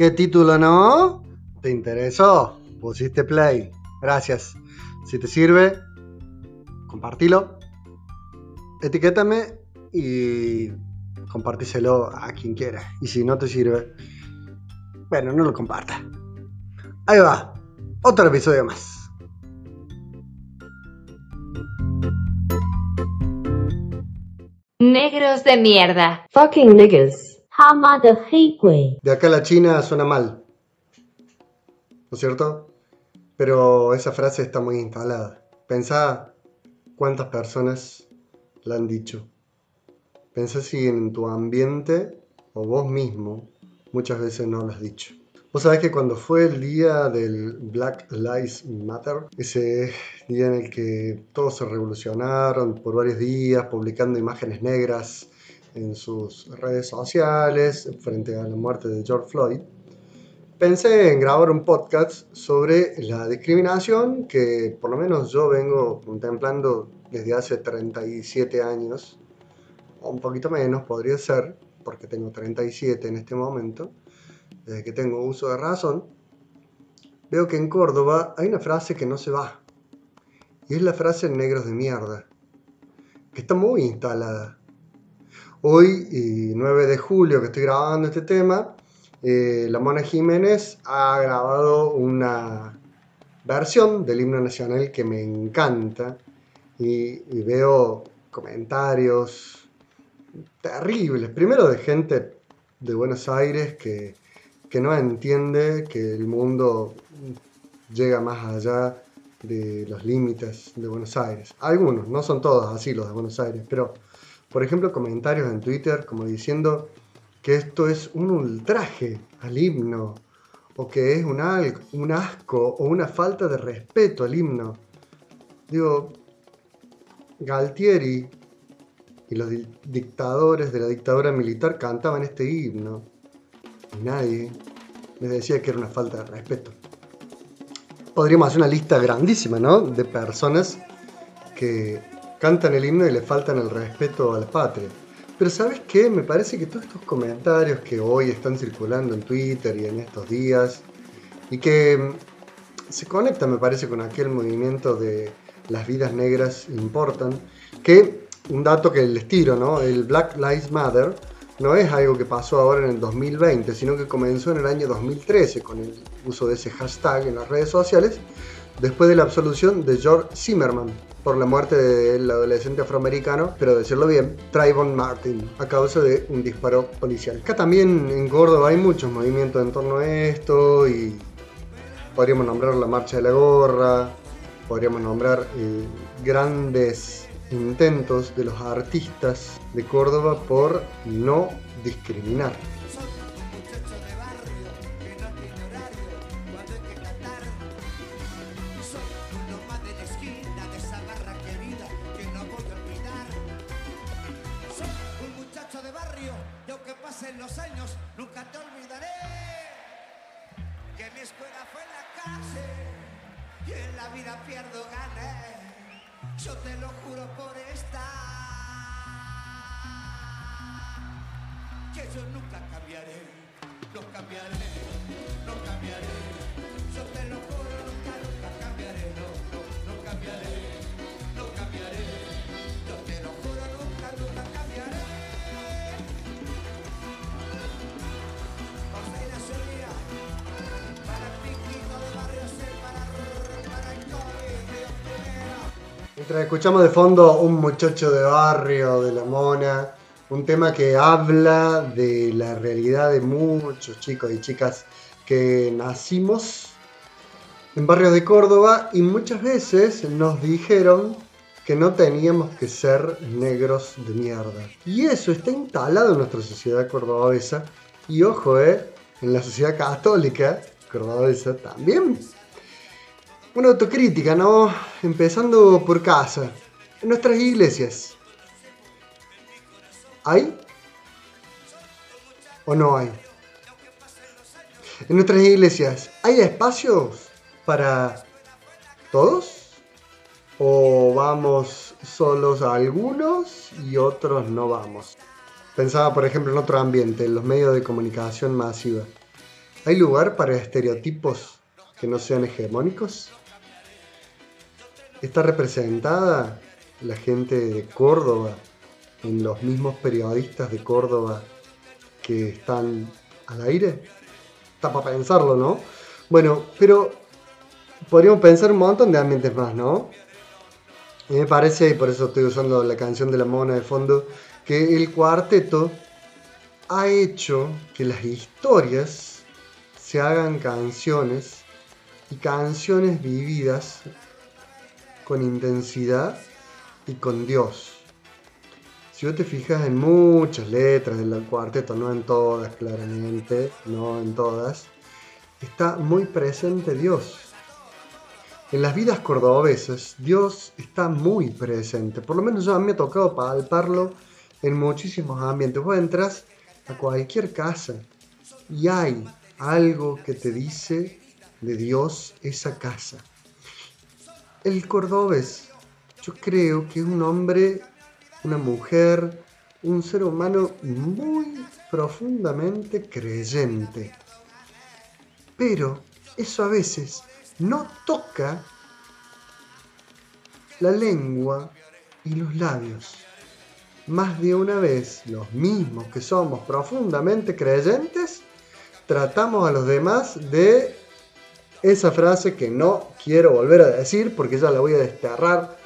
¿Qué título no? ¿Te interesó? Pusiste play. Gracias. Si te sirve, compartilo, etiquétame y compartíselo a quien quiera. Y si no te sirve, bueno, no lo comparta. Ahí va, otro episodio más. Negros de mierda. Fucking niggas. 他妈的黑鬼。 De acá a la China suena mal. ¿No es cierto? Pero esa frase está muy instalada. Pensá cuántas personas la han dicho. Pensá si en tu ambiente o vos mismo muchas veces no lo has dicho. Vos sabés que cuando fue el día del Black Lives Matter, ese día en el que todos se revolucionaron por varios días publicando imágenes negras en sus redes sociales frente a la muerte de George Floyd, pensé en grabar un podcast sobre la discriminación que por lo menos yo vengo contemplando desde hace 37 años, o un poquito menos podría ser, porque tengo 37 en este momento, desde que tengo uso de razón, veo que en Córdoba hay una frase que no se va, y es la frase negros de mierda, que está muy instalada. Hoy, y 9 de julio que estoy grabando este tema, eh, la Mona Jiménez ha grabado una versión del himno nacional que me encanta y, y veo comentarios terribles. Primero de gente de Buenos Aires que, que no entiende que el mundo llega más allá de los límites de Buenos Aires. Algunos, no son todos así los de Buenos Aires, pero por ejemplo comentarios en Twitter como diciendo que esto es un ultraje al himno, o que es un, asco o una falta de respeto al himno. Digo, Galtieri y los di- dictadores de la dictadura militar cantaban este himno, y nadie les decía que era una falta de respeto. Podríamos hacer una lista grandísima, ¿no? De personas que cantan el himno y le faltan el respeto a la patria. Pero ¿sabes qué? Me parece que todos estos comentarios que hoy están circulando en Twitter y en estos días, y que mm, se conectan, me parece, con aquel movimiento de las vidas negras importan, que un dato que les tiro, ¿no? El Black Lives Matter no es algo que pasó ahora en el 2020, sino que comenzó en el año 2013 con el uso de ese hashtag en las redes sociales, después de la absolución de George Zimmerman por la muerte del adolescente afroamericano, pero decirlo bien, Trayvon Martin, a causa de un disparo policial. Acá también en Córdoba hay muchos movimientos en torno a esto y podríamos nombrar la marcha de la gorra, podríamos nombrar eh, grandes intentos de los artistas de Córdoba por no discriminar. Y en la vida pierdo gané. Yo te lo juro por esta que yo nunca cambiaré, no cambiaré, no cambiaré. Yo te lo juro, nunca, nunca cambiaré, no, no, no cambiaré. Escuchamos de fondo un muchacho de barrio, de la mona, un tema que habla de la realidad de muchos chicos y chicas que nacimos en barrios de Córdoba y muchas veces nos dijeron que no teníamos que ser negros de mierda. Y eso está instalado en nuestra sociedad cordobesa y ojo, eh, en la sociedad católica cordobesa también una autocrítica, ¿no? Empezando por casa. En nuestras iglesias. ¿Hay? ¿O no hay? En nuestras iglesias, ¿hay espacios para todos? ¿O vamos solos a algunos y otros no vamos? Pensaba, por ejemplo, en otro ambiente, en los medios de comunicación masiva. ¿Hay lugar para estereotipos que no sean hegemónicos? ¿Está representada la gente de Córdoba en los mismos periodistas de Córdoba que están al aire? Está para pensarlo, ¿no? Bueno, pero podríamos pensar un montón de ambientes más, ¿no? Y me parece, y por eso estoy usando la canción de la mona de fondo, que el cuarteto ha hecho que las historias se hagan canciones y canciones vividas con intensidad y con Dios. Si vos te fijas en muchas letras del cuarteto, no en todas claramente, no en todas, está muy presente Dios. En las vidas cordobesas, Dios está muy presente. Por lo menos yo a mí me ha tocado palparlo en muchísimos ambientes. Vos entras a cualquier casa y hay algo que te dice de Dios esa casa. El cordobés, yo creo que es un hombre, una mujer, un ser humano muy profundamente creyente. Pero eso a veces no toca la lengua y los labios. Más de una vez, los mismos que somos profundamente creyentes, tratamos a los demás de esa frase que no quiero volver a decir porque ya la voy a desterrar,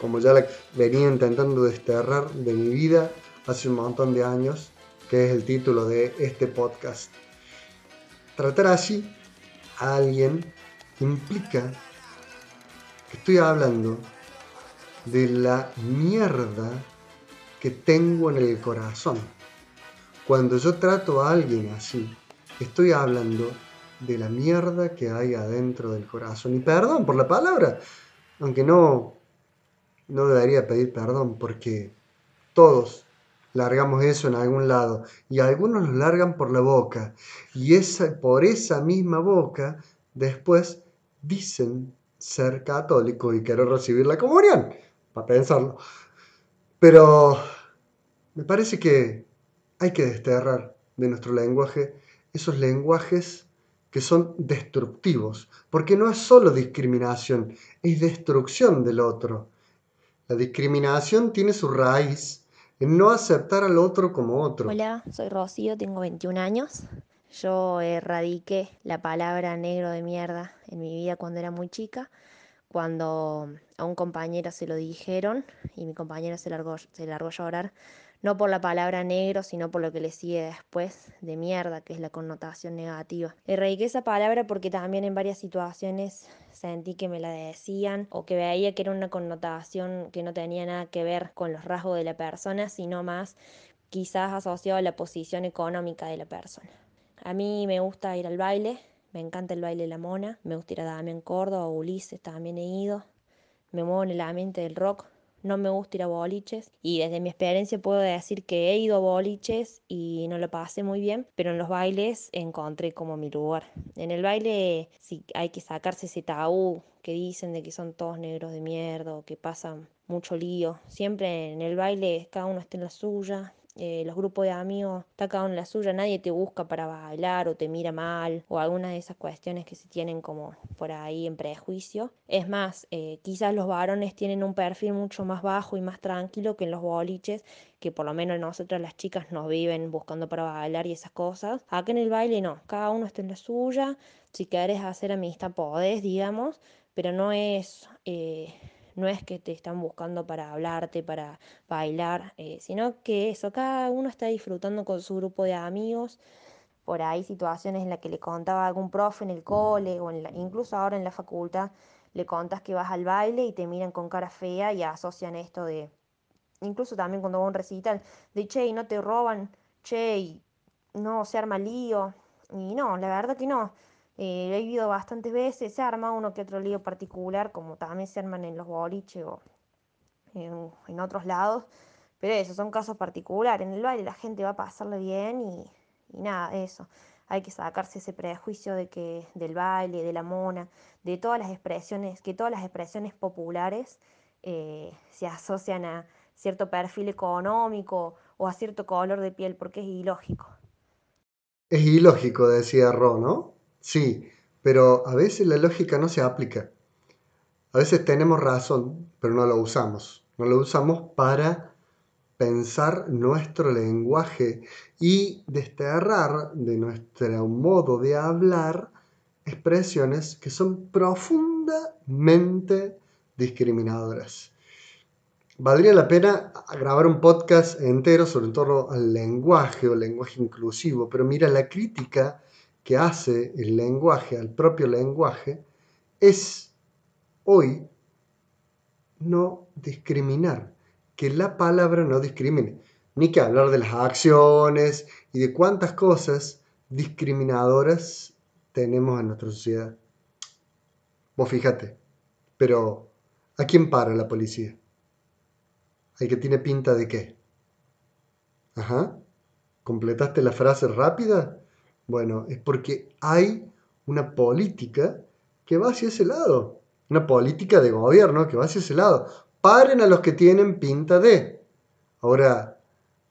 como ya la venía intentando desterrar de mi vida hace un montón de años, que es el título de este podcast. Tratar así a alguien implica que estoy hablando de la mierda que tengo en el corazón. Cuando yo trato a alguien así, estoy hablando de la mierda que hay adentro del corazón. Y perdón por la palabra, aunque no, no debería pedir perdón porque todos largamos eso en algún lado y algunos lo largan por la boca y esa, por esa misma boca después dicen ser católico y querer recibir la comunión, para pensarlo. Pero me parece que hay que desterrar de nuestro lenguaje esos lenguajes que son destructivos, porque no es solo discriminación, es destrucción del otro. La discriminación tiene su raíz en no aceptar al otro como otro. Hola, soy Rocío, tengo 21 años. Yo erradiqué la palabra negro de mierda en mi vida cuando era muy chica, cuando a un compañero se lo dijeron y mi compañero se largó, se largó a llorar no por la palabra negro, sino por lo que le sigue después de mierda, que es la connotación negativa. Erradiqué esa palabra porque también en varias situaciones sentí que me la decían o que veía que era una connotación que no tenía nada que ver con los rasgos de la persona, sino más quizás asociado a la posición económica de la persona. A mí me gusta ir al baile, me encanta el baile de la mona, me gusta ir a Damián Córdoba, Ulises también he ido, me muevo en el ambiente del rock, no me gusta ir a boliches y desde mi experiencia puedo decir que he ido a boliches y no lo pasé muy bien, pero en los bailes encontré como mi lugar. En el baile sí hay que sacarse ese tabú que dicen de que son todos negros de mierda o que pasan mucho lío. Siempre en el baile cada uno está en la suya, eh, los grupos de amigos está cada uno en la suya, nadie te busca para bailar o te mira mal o algunas de esas cuestiones que se tienen como por ahí en prejuicio. Es más, eh, quizás los varones tienen un perfil mucho más bajo y más tranquilo que en los boliches, que por lo menos nosotras las chicas nos viven buscando para bailar y esas cosas. Acá en el baile no, cada uno está en la suya, si quieres hacer amistad podés, digamos, pero no es... Eh, no es que te están buscando para hablarte, para bailar, eh, sino que eso, cada uno está disfrutando con su grupo de amigos. Por ahí situaciones en las que le contaba algún profe en el cole o incluso ahora en la facultad, le contas que vas al baile y te miran con cara fea y asocian esto de, incluso también cuando va a un recital, de che, no te roban, che, no se arma lío. Y no, la verdad que no. Eh, he vivido bastantes veces, se arma uno que otro lío particular, como también se arman en los boliches o en, otros lados, pero eso, son casos particulares. En el baile la gente va a pasarle bien y, nada, eso. Hay que sacarse ese prejuicio de que del baile, de la mona, de todas las expresiones, que todas las expresiones populares eh, se asocian a cierto perfil económico o a cierto color de piel, porque es ilógico. Es ilógico, decía Ro, ¿no? Sí, pero a veces la lógica no se aplica. A veces tenemos razón, pero no lo usamos. No lo usamos para pensar nuestro lenguaje y desterrar de nuestro modo de hablar expresiones que son profundamente discriminadoras. Valdría la pena grabar un podcast entero sobre todo al lenguaje o lenguaje inclusivo, pero mira, la crítica que hace el lenguaje al propio lenguaje es hoy no discriminar, que la palabra no discrimine, ni que hablar de las acciones y de cuántas cosas discriminadoras tenemos en nuestra sociedad. Vos fíjate, pero ¿a quién para la policía? ¿Hay que tiene pinta de qué? Ajá. ¿Completaste la frase rápida? Bueno, es porque hay una política que va hacia ese lado. Una política de gobierno que va hacia ese lado. Paren a los que tienen pinta de. Ahora,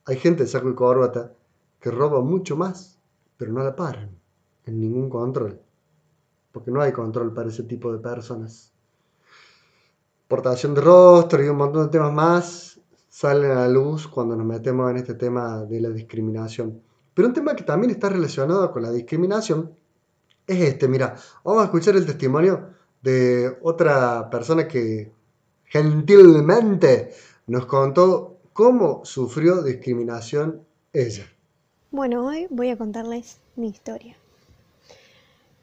hay gente de saco y corbata que roba mucho más, pero no la paran en ningún control. Porque no hay control para ese tipo de personas. Portación de rostro y un montón de temas más salen a la luz cuando nos metemos en este tema de la discriminación. Pero un tema que también está relacionado con la discriminación es este. Mira, vamos a escuchar el testimonio de otra persona que gentilmente nos contó cómo sufrió discriminación ella. Bueno, hoy voy a contarles mi historia.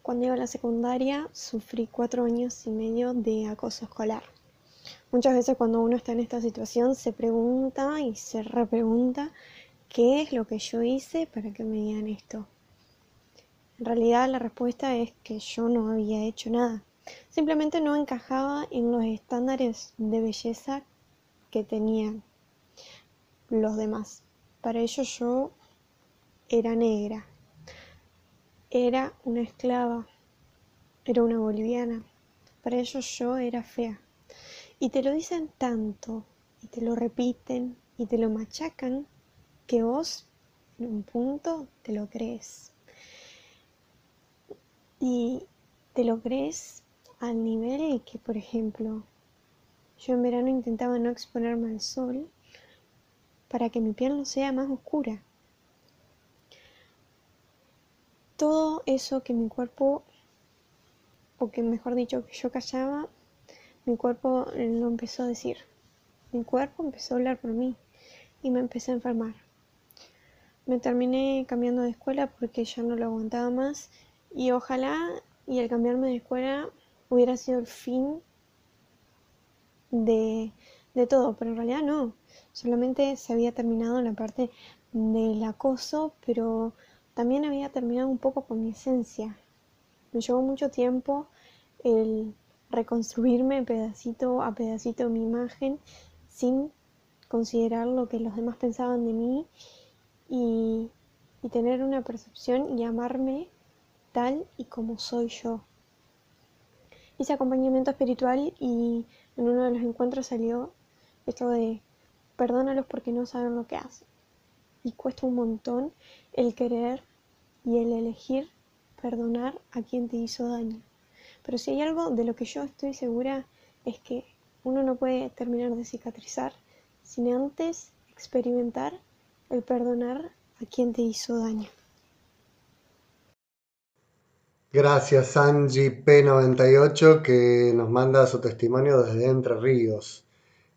Cuando iba a la secundaria sufrí cuatro años y medio de acoso escolar. Muchas veces cuando uno está en esta situación se pregunta y se repregunta qué es lo que yo hice para que me digan esto. En realidad la respuesta es que yo no había hecho nada. Simplemente no encajaba en los estándares de belleza que tenían los demás. Para ello yo era negra, era una esclava, era una boliviana. Para ellos yo era fea. Y te lo dicen tanto, y te lo repiten, y te lo machacan, que vos en un punto te lo crees. Y te lo crees al nivel que, por ejemplo, yo en verano intentaba no exponerme al sol para que mi piel no sea más oscura. Todo eso que mi cuerpo, o que mejor dicho, que yo callaba, mi cuerpo lo empezó a decir. Mi cuerpo empezó a hablar por mí y me empecé a enfermar. Me terminé cambiando de escuela porque ya no lo aguantaba más y ojalá y el cambiarme de escuela hubiera sido el fin de, de todo, pero en realidad no. Solamente se había terminado la parte del acoso, pero también había terminado un poco con mi esencia. Me llevó mucho tiempo el reconstruirme pedacito a pedacito mi imagen sin considerar lo que los demás pensaban de mí y, y tener una percepción y amarme tal y como soy yo. Hice acompañamiento espiritual y en uno de los encuentros salió esto de perdónalos porque no saben lo que hacen. Y cuesta un montón el querer y el elegir perdonar a quien te hizo daño. Pero si hay algo de lo que yo estoy segura es que uno no puede terminar de cicatrizar sin antes experimentar perdonar a quien te hizo daño. Gracias Angie P98 que nos manda su testimonio desde Entre Ríos.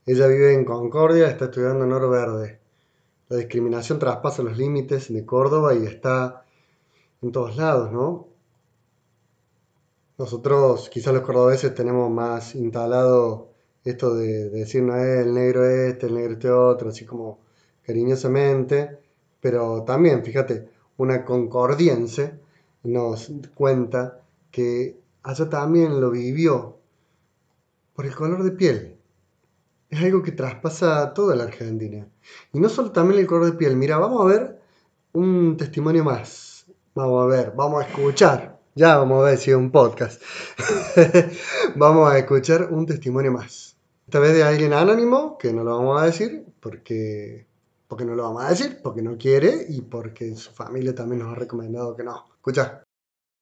Ella vive en Concordia, está estudiando en Oro Verde. La discriminación traspasa los límites de Córdoba y está en todos lados, ¿no? Nosotros, quizás los cordobeses, tenemos más instalado esto de, de decir, no es el negro este, el negro este otro, así como cariñosamente, pero también, fíjate, una concordiense nos cuenta que allá también lo vivió por el color de piel. Es algo que traspasa toda la Argentina. Y no solo también el color de piel. Mira, vamos a ver un testimonio más. Vamos a ver, vamos a escuchar. Ya vamos a ver si es un podcast. vamos a escuchar un testimonio más. Esta vez de alguien anónimo, que no lo vamos a decir porque Porque no lo vamos a decir, porque no quiere y porque su familia también nos ha recomendado que no. Escucha.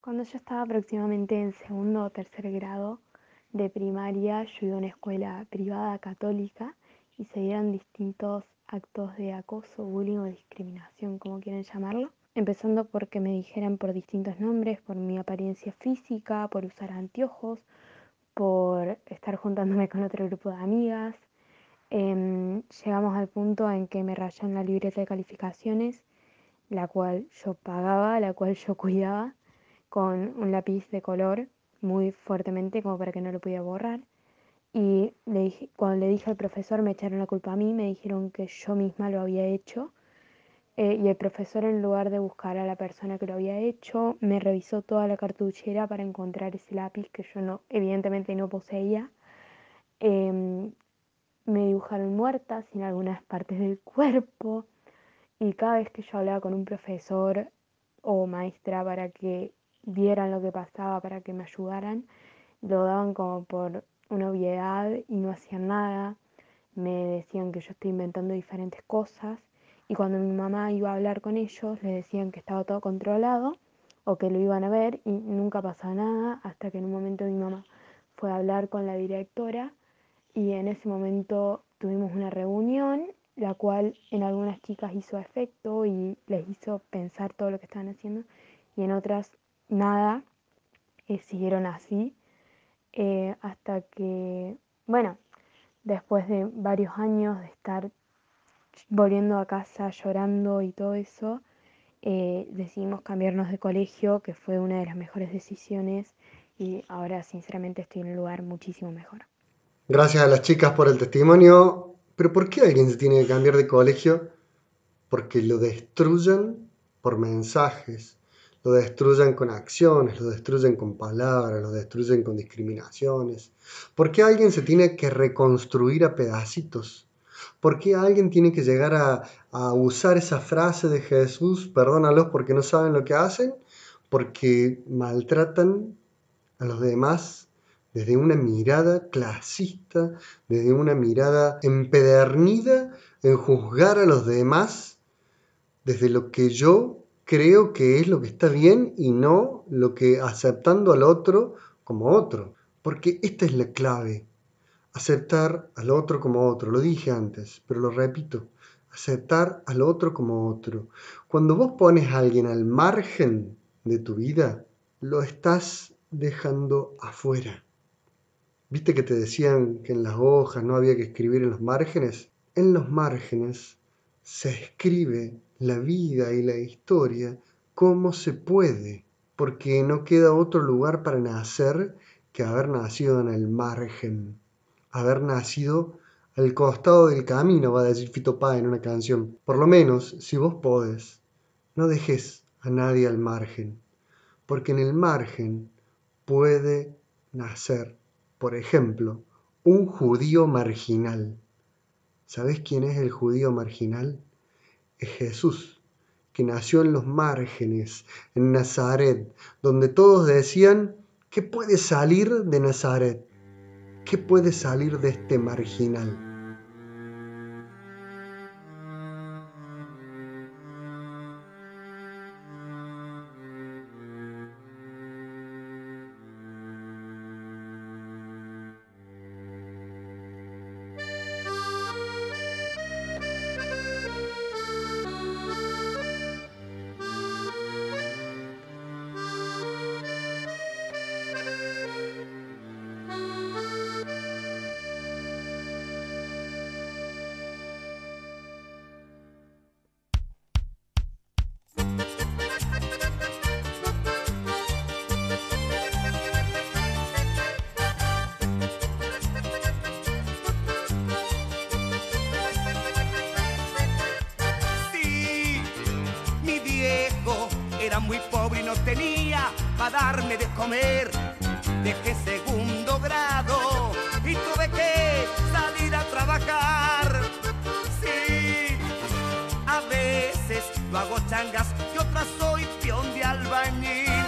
Cuando yo estaba aproximadamente en segundo o tercer grado de primaria, yo iba a una escuela privada católica y se dieron distintos actos de acoso, bullying o discriminación, como quieren llamarlo. Empezando porque me dijeran por distintos nombres, por mi apariencia física, por usar anteojos, por estar juntándome con otro grupo de amigas. Em, llegamos al punto en que me rayan la libreta de calificaciones, la cual yo pagaba, la cual yo cuidaba, con un lápiz de color muy fuertemente como para que no lo pudiera borrar. Y cuando le dije al profesor me echaron la culpa a mí, me dijeron que yo misma lo había hecho. Eh, y el profesor en lugar de buscar a la persona que lo había hecho, me revisó toda la cartuchera para encontrar ese lápiz que yo no, evidentemente no poseía. Em, me dibujaron muerta sin algunas partes del cuerpo. Y cada vez que yo hablaba con un profesor o maestra para que vieran lo que pasaba, para que me ayudaran, lo daban como por una obviedad y no hacían nada. Me decían que yo estoy inventando diferentes cosas y cuando mi mamá iba a hablar con ellos le decían que estaba todo controlado o que lo iban a ver y nunca pasaba nada hasta que en un momento mi mamá fue a hablar con la directora y en ese momento tuvimos una reunión la cual en algunas chicas hizo efecto y les hizo pensar todo lo que estaban haciendo y en otras nada, eh, siguieron así eh, hasta que, bueno, después de varios años de estar volviendo a casa llorando y todo eso, eh, decidimos cambiarnos de colegio, que fue una de las mejores decisiones y ahora sinceramente estoy en un lugar muchísimo mejor. Gracias a las chicas por el testimonio. Pero ¿por qué alguien se tiene que cambiar de colegio? Porque lo destruyen por mensajes, lo destruyen con acciones, lo destruyen con palabras, lo destruyen con discriminaciones. ¿Por qué alguien se tiene que reconstruir a pedacitos? ¿Por qué alguien tiene que llegar a, a usar esa frase de Jesús, perdónalos porque no saben lo que hacen? Porque maltratan a los demás desde una mirada clasista, desde una mirada empedernida en juzgar a los demás desde lo que yo creo que es lo que está bien y no lo que aceptando al otro como otro. Porque esta es la clave. Aceptar al otro como otro. Lo dije antes, pero lo repito. Aceptar al otro como otro. Cuando vos pones a alguien al margen de tu vida, lo estás dejando afuera. ¿Viste que te decían que en las hojas no había que escribir en los márgenes? En los márgenes se escribe la vida y la historia como se puede, porque no queda otro lugar para nacer que haber nacido en el margen, haber nacido al costado del camino, va a decir Fito Páez en una canción. Por lo menos, si vos podés, no dejes a nadie al margen, porque en el margen puede nacer, por ejemplo, un judío marginal. ¿Sabés quién es el judío marginal? es Jesús, que nació en los márgenes, en Nazaret, donde todos decían, ¿qué puede salir de Nazaret? ¿Qué puede salir de este marginal? Era muy pobre y no tenía para darme de comer. Dejé segundo grado y tuve que salir a trabajar. Sí, a veces lo hago changas y otras soy peón de albañil.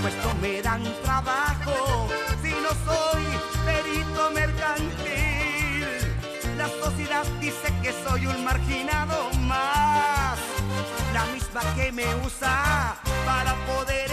Pues no me dan trabajo si no soy perito mercantil. La sociedad dice que soy un marginado misma que me usa para poder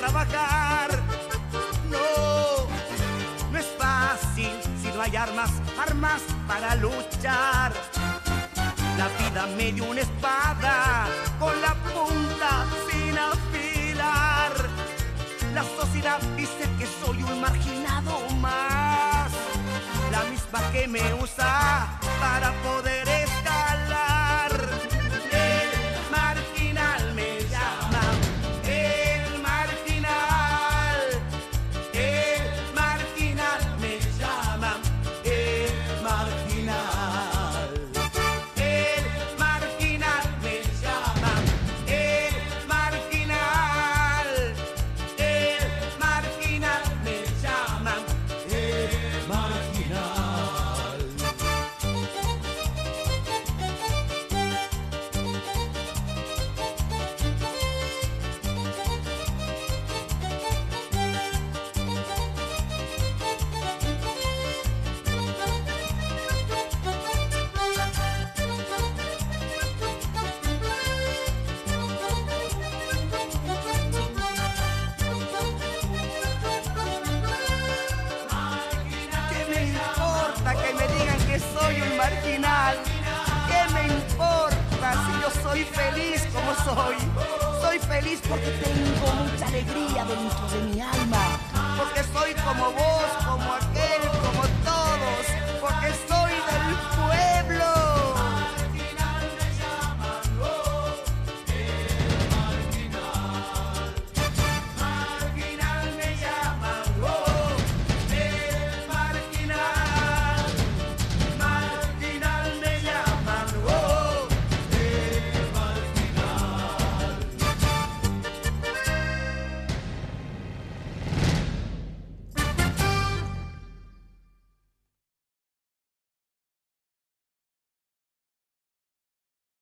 trabajar. No, no es fácil si no hay armas, armas para luchar. La vida me dio una espada con la punta sin afilar. La sociedad dice que soy un marginado más, la misma que me usa para poder soy. Soy feliz porque tengo mucha alegría dentro de mi alma. Porque soy como vos, como aquel